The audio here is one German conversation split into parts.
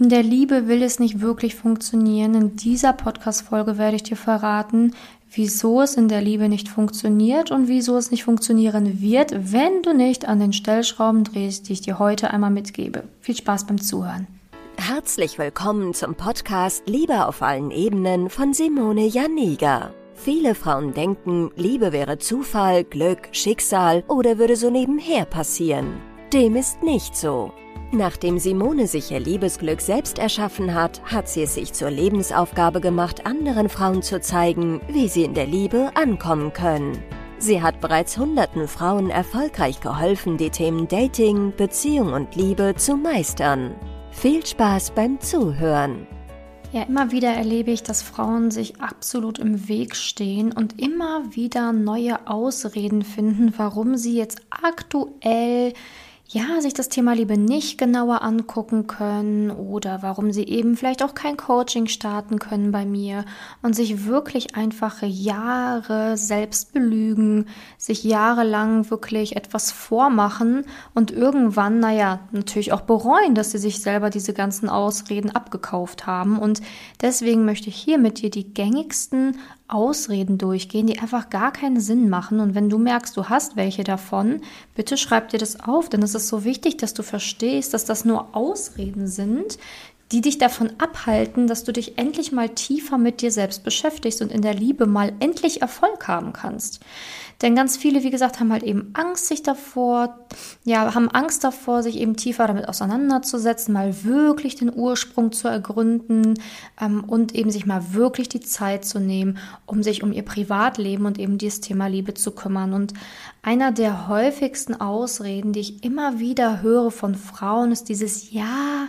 In der Liebe will es nicht wirklich funktionieren. In dieser Podcast-Folge werde ich dir verraten, wieso es in der Liebe nicht funktioniert und wieso es nicht funktionieren wird, wenn du nicht an den Stellschrauben drehst, die ich dir heute einmal mitgebe. Viel Spaß beim Zuhören. Herzlich willkommen zum Podcast Liebe auf allen Ebenen von Simone Janiga. Viele Frauen denken, Liebe wäre Zufall, Glück, Schicksal oder würde so nebenher passieren. Dem ist nicht so. Nachdem Simone sich ihr Liebesglück selbst erschaffen hat, hat sie es sich zur Lebensaufgabe gemacht, anderen Frauen zu zeigen, wie sie in der Liebe ankommen können. Sie hat bereits hunderten Frauen erfolgreich geholfen, die Themen Dating, Beziehung und Liebe zu meistern. Viel Spaß beim Zuhören. Ja, immer wieder erlebe ich, dass Frauen sich absolut im Weg stehen und immer wieder neue Ausreden finden, warum sie jetzt aktuell ja, sich das Thema Liebe nicht genauer angucken können oder warum sie eben vielleicht auch kein Coaching starten können bei mir und sich wirklich einfach Jahre selbst belügen, sich jahrelang wirklich etwas vormachen und irgendwann, naja, natürlich auch bereuen, dass sie sich selber diese ganzen Ausreden abgekauft haben. Und deswegen möchte ich hier mit dir die gängigsten Ausreden durchgehen, die einfach gar keinen Sinn machen. Und wenn du merkst, du hast welche davon, bitte schreib dir das auf, denn es ist so wichtig, dass du verstehst, dass das nur Ausreden sind, die dich davon abhalten, dass du dich endlich mal tiefer mit dir selbst beschäftigst und in der Liebe mal endlich Erfolg haben kannst. Denn ganz viele, wie gesagt, haben halt eben Angst sich davor, ja, haben Angst davor, sich eben tiefer damit auseinanderzusetzen, mal wirklich den Ursprung zu ergründen ähm, und eben sich mal wirklich die Zeit zu nehmen, um sich um ihr Privatleben und eben dieses Thema Liebe zu kümmern. Und einer der häufigsten Ausreden, die ich immer wieder höre von Frauen, ist dieses Ja,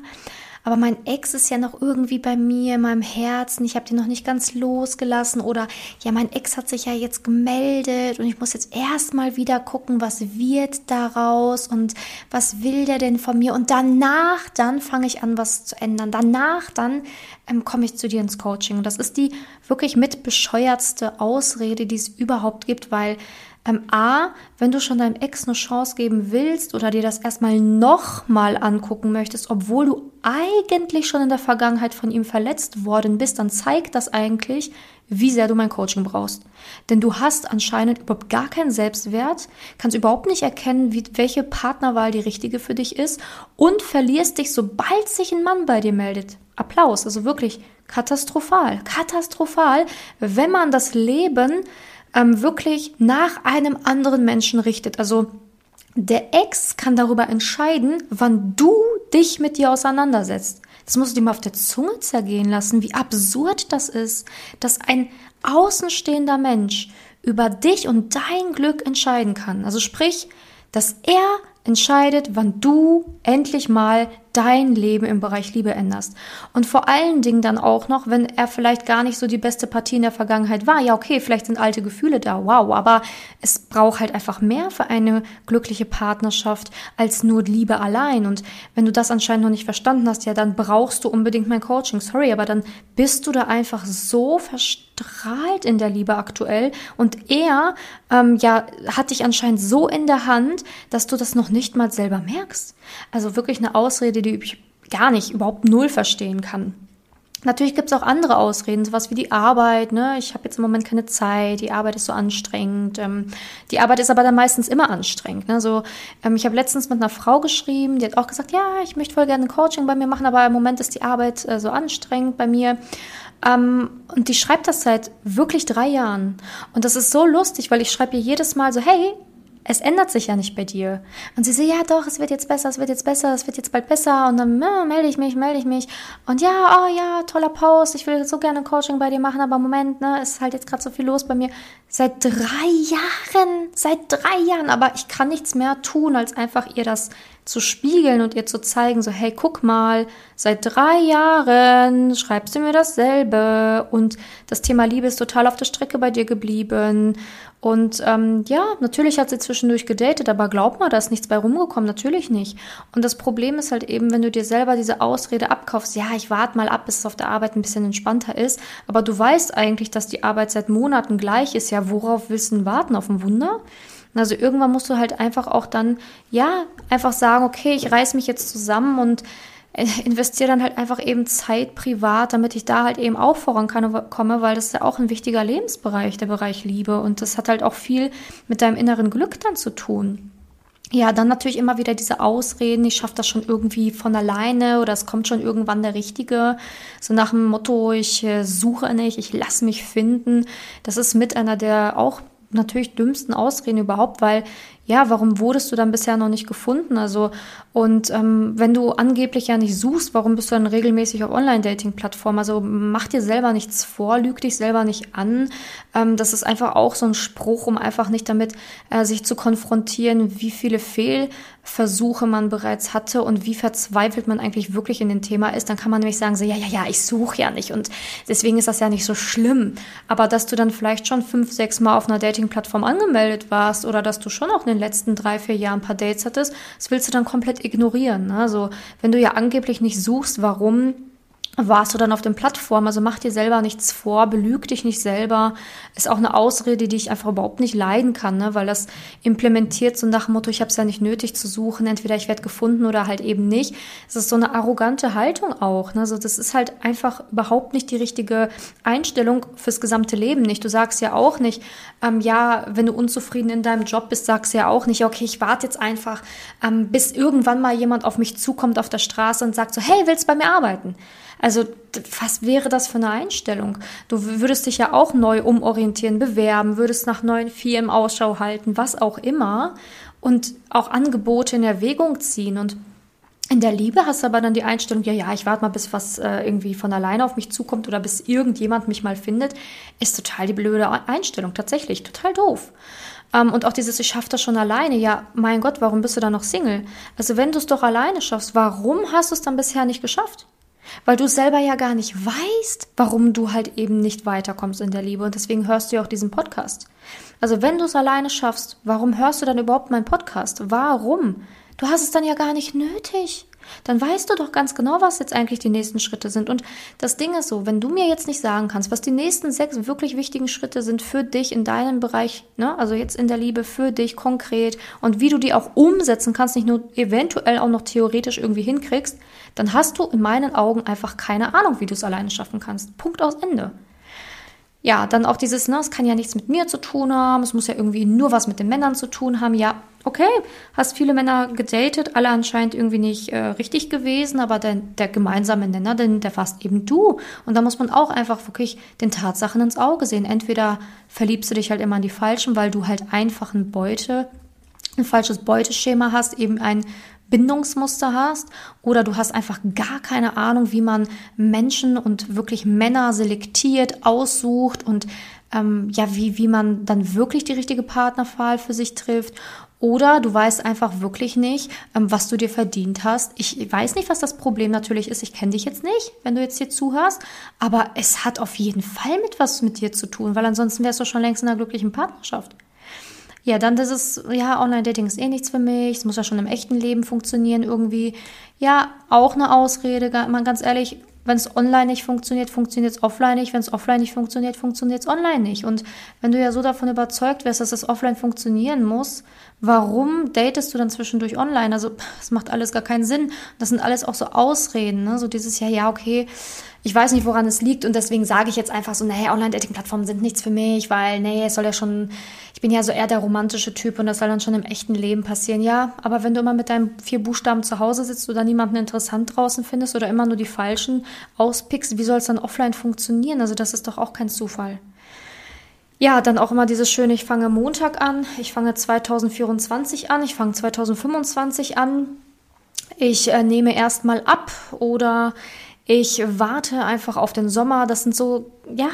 aber mein Ex ist ja noch irgendwie bei mir in meinem Herzen, ich habe den noch nicht ganz losgelassen. Oder ja, mein Ex hat sich ja jetzt gemeldet und ich muss jetzt erstmal wieder gucken, was wird daraus und was will der denn von mir? Und danach dann fange ich an, was zu ändern. Danach dann ähm, komme ich zu dir ins Coaching. Und das ist die wirklich mit bescheuertste Ausrede, die es überhaupt gibt, weil ähm, A, wenn du schon deinem Ex eine Chance geben willst oder dir das erstmal nochmal angucken möchtest, obwohl du eigentlich schon in der Vergangenheit von ihm verletzt worden bist, dann zeigt das eigentlich, wie sehr du mein Coaching brauchst. Denn du hast anscheinend überhaupt gar keinen Selbstwert, kannst überhaupt nicht erkennen, wie, welche Partnerwahl die richtige für dich ist und verlierst dich, sobald sich ein Mann bei dir meldet. Applaus, also wirklich katastrophal, katastrophal, wenn man das Leben ähm, wirklich nach einem anderen Menschen richtet. Also der Ex kann darüber entscheiden, wann du dich mit dir auseinandersetzt. Das musst du dir mal auf der Zunge zergehen lassen, wie absurd das ist, dass ein außenstehender Mensch über dich und dein Glück entscheiden kann. Also sprich, dass er entscheidet, wann du endlich mal dein Leben im Bereich Liebe änderst. Und vor allen Dingen dann auch noch, wenn er vielleicht gar nicht so die beste Partie in der Vergangenheit war. Ja, okay, vielleicht sind alte Gefühle da, wow, aber es braucht halt einfach mehr für eine glückliche Partnerschaft als nur Liebe allein. Und wenn du das anscheinend noch nicht verstanden hast, ja, dann brauchst du unbedingt mein Coaching. Sorry, aber dann bist du da einfach so verstrahlt in der Liebe aktuell. Und er, ähm, ja, hat dich anscheinend so in der Hand, dass du das noch nicht mal selber merkst. Also wirklich eine Ausrede, die ich gar nicht, überhaupt null verstehen kann. Natürlich gibt es auch andere Ausreden, sowas wie die Arbeit. Ne? Ich habe jetzt im Moment keine Zeit, die Arbeit ist so anstrengend. Ähm, die Arbeit ist aber dann meistens immer anstrengend. Ne? So, ähm, ich habe letztens mit einer Frau geschrieben, die hat auch gesagt, ja, ich möchte voll gerne ein Coaching bei mir machen, aber im Moment ist die Arbeit äh, so anstrengend bei mir. Ähm, und die schreibt das seit wirklich drei Jahren. Und das ist so lustig, weil ich schreibe ihr jedes Mal so, hey, es ändert sich ja nicht bei dir. Und sie so, ja doch, es wird jetzt besser, es wird jetzt besser, es wird jetzt bald besser. Und dann ja, melde ich mich, melde ich mich. Und ja, oh ja, toller Post, ich will so gerne Coaching bei dir machen, aber Moment, ne, ist halt jetzt gerade so viel los bei mir. Seit drei Jahren, seit drei Jahren, aber ich kann nichts mehr tun, als einfach ihr das zu spiegeln und ihr zu zeigen, so, hey, guck mal, seit drei Jahren schreibst du mir dasselbe und das Thema Liebe ist total auf der Strecke bei dir geblieben. Und ähm, ja, natürlich hat sie zwischendurch gedatet, aber glaub mal, da ist nichts bei rumgekommen, natürlich nicht. Und das Problem ist halt eben, wenn du dir selber diese Ausrede abkaufst, ja, ich warte mal ab, bis es auf der Arbeit ein bisschen entspannter ist, aber du weißt eigentlich, dass die Arbeit seit Monaten gleich ist, ja, worauf willst du denn warten? Auf ein Wunder? Also irgendwann musst du halt einfach auch dann, ja, einfach sagen, okay, ich reiß mich jetzt zusammen und investiere dann halt einfach eben Zeit privat, damit ich da halt eben auch vorankomme, weil das ist ja auch ein wichtiger Lebensbereich, der Bereich Liebe. Und das hat halt auch viel mit deinem inneren Glück dann zu tun. Ja, dann natürlich immer wieder diese Ausreden, ich schaffe das schon irgendwie von alleine oder es kommt schon irgendwann der Richtige. So nach dem Motto, ich äh, suche nicht, ich lasse mich finden. Das ist mit einer der auch natürlich dümmsten Ausreden überhaupt, weil ja, warum wurdest du dann bisher noch nicht gefunden? Also, und ähm, wenn du angeblich ja nicht suchst, warum bist du dann regelmäßig auf Online-Dating-Plattformen? Also mach dir selber nichts vor, lüg dich selber nicht an. Ähm, das ist einfach auch so ein Spruch, um einfach nicht damit äh, sich zu konfrontieren, wie viele Fehlversuche man bereits hatte und wie verzweifelt man eigentlich wirklich in dem Thema ist. Dann kann man nämlich sagen, so, ja, ja, ja, ich suche ja nicht und deswegen ist das ja nicht so schlimm. Aber dass du dann vielleicht schon fünf, sechs Mal auf einer Dating-Plattform angemeldet warst oder dass du schon auch eine letzten drei, vier Jahren ein paar Dates hattest, das willst du dann komplett ignorieren. Ne? Also wenn du ja angeblich nicht suchst, warum warst du dann auf den Plattformen. Also mach dir selber nichts vor, belüg dich nicht selber. Ist auch eine Ausrede, die ich einfach überhaupt nicht leiden kann, ne? weil das implementiert so nach dem Motto, ich habe es ja nicht nötig zu suchen, entweder ich werde gefunden oder halt eben nicht. Es ist so eine arrogante Haltung auch. Ne? Also das ist halt einfach überhaupt nicht die richtige Einstellung fürs gesamte Leben nicht. Du sagst ja auch nicht, ähm, ja, wenn du unzufrieden in deinem Job bist, sagst du ja auch nicht, okay, ich warte jetzt einfach, ähm, bis irgendwann mal jemand auf mich zukommt auf der Straße und sagt so, hey, willst du bei mir arbeiten? Also was wäre das für eine Einstellung? Du würdest dich ja auch neu umorientieren, bewerben, würdest nach neuen Firmen Ausschau halten, was auch immer und auch Angebote in Erwägung ziehen und in der Liebe hast du aber dann die Einstellung, ja, ja, ich warte mal, bis was äh, irgendwie von alleine auf mich zukommt oder bis irgendjemand mich mal findet, ist total die blöde Einstellung, tatsächlich, total doof. Ähm, und auch dieses, ich schaffe das schon alleine, ja, mein Gott, warum bist du dann noch Single? Also wenn du es doch alleine schaffst, warum hast du es dann bisher nicht geschafft? Weil du selber ja gar nicht weißt, warum du halt eben nicht weiterkommst in der Liebe. Und deswegen hörst du ja auch diesen Podcast. Also wenn du es alleine schaffst, warum hörst du dann überhaupt meinen Podcast? Warum? Du hast es dann ja gar nicht nötig. Dann weißt du doch ganz genau, was jetzt eigentlich die nächsten Schritte sind. Und das Ding ist so, wenn du mir jetzt nicht sagen kannst, was die nächsten sechs wirklich wichtigen Schritte sind für dich in deinem Bereich, ne, also jetzt in der Liebe für dich konkret und wie du die auch umsetzen kannst, nicht nur eventuell auch noch theoretisch irgendwie hinkriegst, dann hast du in meinen Augen einfach keine Ahnung, wie du es alleine schaffen kannst. Punkt aus Ende. Ja, dann auch dieses, ne, es kann ja nichts mit mir zu tun haben, es muss ja irgendwie nur was mit den Männern zu tun haben. Ja, okay, hast viele Männer gedatet, alle anscheinend irgendwie nicht äh, richtig gewesen, aber der, der gemeinsame Nenner, denn der fast eben du. Und da muss man auch einfach wirklich den Tatsachen ins Auge sehen. Entweder verliebst du dich halt immer an die Falschen, weil du halt einfach ein Beute, ein falsches Beuteschema hast, eben ein Bindungsmuster hast oder du hast einfach gar keine Ahnung, wie man Menschen und wirklich Männer selektiert, aussucht und ähm, ja, wie, wie man dann wirklich die richtige Partnerwahl für sich trifft. Oder du weißt einfach wirklich nicht, ähm, was du dir verdient hast. Ich weiß nicht, was das Problem natürlich ist. Ich kenne dich jetzt nicht, wenn du jetzt hier zuhörst. Aber es hat auf jeden Fall mit was mit dir zu tun, weil ansonsten wärst du schon längst in einer glücklichen Partnerschaft. Ja, dann das ist, ja, Online-Dating ist eh nichts für mich, es muss ja schon im echten Leben funktionieren irgendwie. Ja, auch eine Ausrede, mal ganz ehrlich, wenn es online nicht funktioniert, funktioniert es offline nicht. Wenn es offline nicht funktioniert, funktioniert es online nicht. Und wenn du ja so davon überzeugt wärst, dass es offline funktionieren muss, warum datest du dann zwischendurch online? Also, das macht alles gar keinen Sinn. Das sind alles auch so Ausreden, ne? So dieses, ja, ja, okay, ich weiß nicht, woran es liegt und deswegen sage ich jetzt einfach so, nee, Online-Dating-Plattformen sind nichts für mich, weil, nee, es soll ja schon, ich bin ja so eher der romantische Typ und das soll dann schon im echten Leben passieren. Ja, aber wenn du immer mit deinen vier Buchstaben zu Hause sitzt oder niemanden interessant draußen findest oder immer nur die falschen auspickst, wie soll es dann offline funktionieren? Also das ist doch auch kein Zufall. Ja, dann auch immer dieses schöne, ich fange Montag an, ich fange 2024 an, ich fange 2025 an, ich äh, nehme erstmal ab oder ich warte einfach auf den Sommer. Das sind so, ja,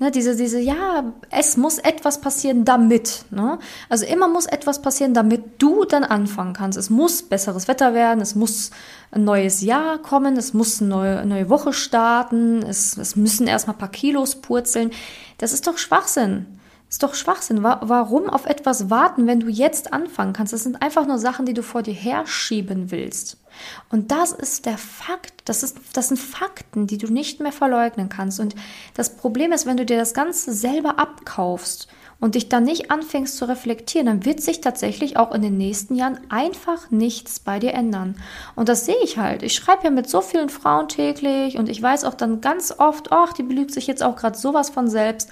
ne, diese, diese, ja, es muss etwas passieren, damit. Ne? Also immer muss etwas passieren, damit du dann anfangen kannst. Es muss besseres Wetter werden, es muss ein neues Jahr kommen, es muss eine neue, neue Woche starten, es, es müssen erstmal ein paar Kilos purzeln. Das ist doch Schwachsinn. Ist doch Schwachsinn. Warum auf etwas warten, wenn du jetzt anfangen kannst? Das sind einfach nur Sachen, die du vor dir herschieben willst. Und das ist der Fakt. Das, ist, das sind Fakten, die du nicht mehr verleugnen kannst. Und das Problem ist, wenn du dir das Ganze selber abkaufst und dich dann nicht anfängst zu reflektieren, dann wird sich tatsächlich auch in den nächsten Jahren einfach nichts bei dir ändern. Und das sehe ich halt. Ich schreibe ja mit so vielen Frauen täglich und ich weiß auch dann ganz oft, ach, die belügt sich jetzt auch gerade sowas von selbst.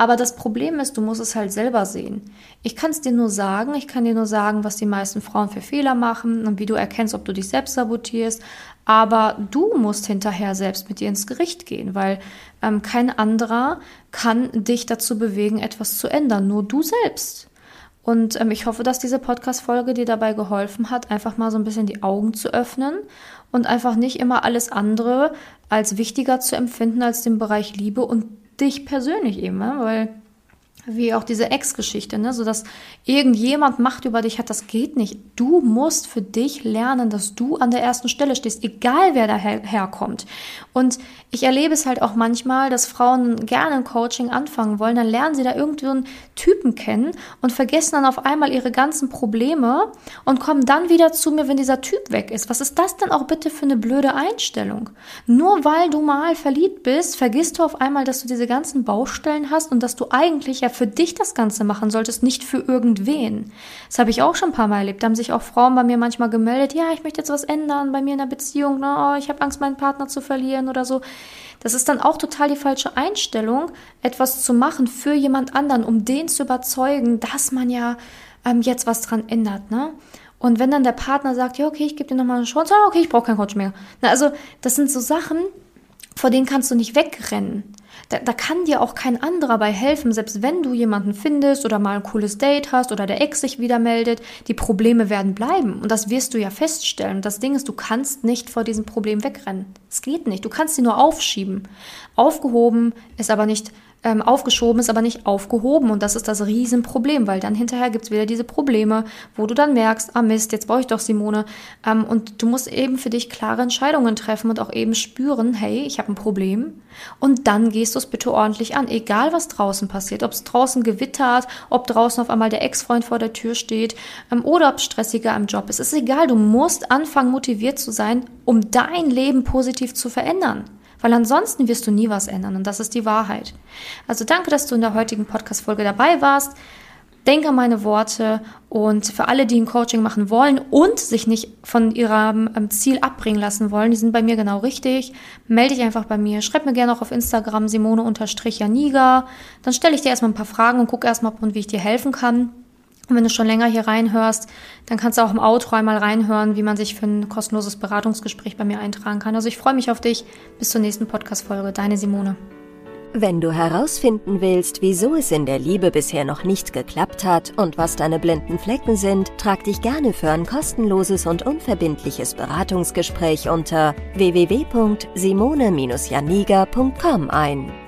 Aber das Problem ist, du musst es halt selber sehen. Ich kann es dir nur sagen, ich kann dir nur sagen, was die meisten Frauen für Fehler machen und wie du erkennst, ob du dich selbst sabotierst. Aber du musst hinterher selbst mit dir ins Gericht gehen, weil ähm, kein anderer kann dich dazu bewegen, etwas zu ändern, nur du selbst. Und ähm, ich hoffe, dass diese Podcast-Folge dir dabei geholfen hat, einfach mal so ein bisschen die Augen zu öffnen und einfach nicht immer alles andere als wichtiger zu empfinden als den Bereich Liebe und dich persönlich eben, ne? weil wie auch diese Ex-Geschichte, ne? so dass irgendjemand Macht über dich hat, das geht nicht. Du musst für dich lernen, dass du an der ersten Stelle stehst, egal wer daherkommt. Und ich erlebe es halt auch manchmal, dass Frauen gerne ein Coaching anfangen wollen, dann lernen sie da irgendwie einen Typen kennen und vergessen dann auf einmal ihre ganzen Probleme und kommen dann wieder zu mir, wenn dieser Typ weg ist. Was ist das denn auch bitte für eine blöde Einstellung? Nur weil du mal verliebt bist, vergisst du auf einmal, dass du diese ganzen Baustellen hast und dass du eigentlich ja für dich das Ganze machen solltest, nicht für irgendwen. Das habe ich auch schon ein paar Mal erlebt. Da haben sich auch Frauen bei mir manchmal gemeldet, ja, ich möchte jetzt was ändern bei mir in der Beziehung, ne? oh, ich habe Angst, meinen Partner zu verlieren oder so. Das ist dann auch total die falsche Einstellung, etwas zu machen für jemand anderen, um den zu überzeugen, dass man ja ähm, jetzt was dran ändert, ne? Und wenn dann der Partner sagt, ja, okay, ich gebe dir nochmal eine Chance, ah, okay, ich brauche keinen Coach mehr. Na, also, das sind so Sachen, vor denen kannst du nicht wegrennen. Da, da kann dir auch kein anderer bei helfen, selbst wenn du jemanden findest oder mal ein cooles Date hast oder der Ex sich wieder meldet. Die Probleme werden bleiben und das wirst du ja feststellen. Das Ding ist, du kannst nicht vor diesem Problem wegrennen. Es geht nicht. Du kannst sie nur aufschieben. Aufgehoben ist aber nicht ähm, aufgeschoben ist, aber nicht aufgehoben. Und das ist das Riesenproblem, weil dann hinterher gibt es wieder diese Probleme, wo du dann merkst, ah Mist, jetzt brauche ich doch Simone. Ähm, und du musst eben für dich klare Entscheidungen treffen und auch eben spüren, hey, ich habe ein Problem. Und dann gehst du es bitte ordentlich an, egal was draußen passiert, ob es draußen gewittert, ob draußen auf einmal der Ex-Freund vor der Tür steht ähm, oder ob es stressiger im Job ist. Es ist egal, du musst anfangen, motiviert zu sein, um dein Leben positiv zu verändern. Weil ansonsten wirst du nie was ändern und das ist die Wahrheit. Also danke, dass du in der heutigen Podcast-Folge dabei warst. Denke an meine Worte und für alle, die ein Coaching machen wollen und sich nicht von ihrem ähm, Ziel abbringen lassen wollen, die sind bei mir genau richtig. Melde dich einfach bei mir. Schreib mir gerne auch auf Instagram simone-janiga. Dann stelle ich dir erstmal ein paar Fragen und gucke erstmal, ob und wie ich dir helfen kann. Und wenn du schon länger hier reinhörst, dann kannst du auch im Outro einmal reinhören, wie man sich für ein kostenloses Beratungsgespräch bei mir eintragen kann. Also ich freue mich auf dich. Bis zur nächsten Podcast-Folge. Deine Simone. Wenn du herausfinden willst, wieso es in der Liebe bisher noch nicht geklappt hat und was deine blinden Flecken sind, trag dich gerne für ein kostenloses und unverbindliches Beratungsgespräch unter www.simone-janiga.com ein.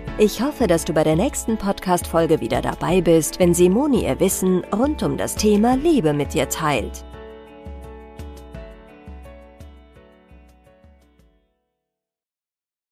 Ich hoffe, dass du bei der nächsten Podcast-Folge wieder dabei bist, wenn Simone ihr Wissen rund um das Thema Liebe mit dir teilt.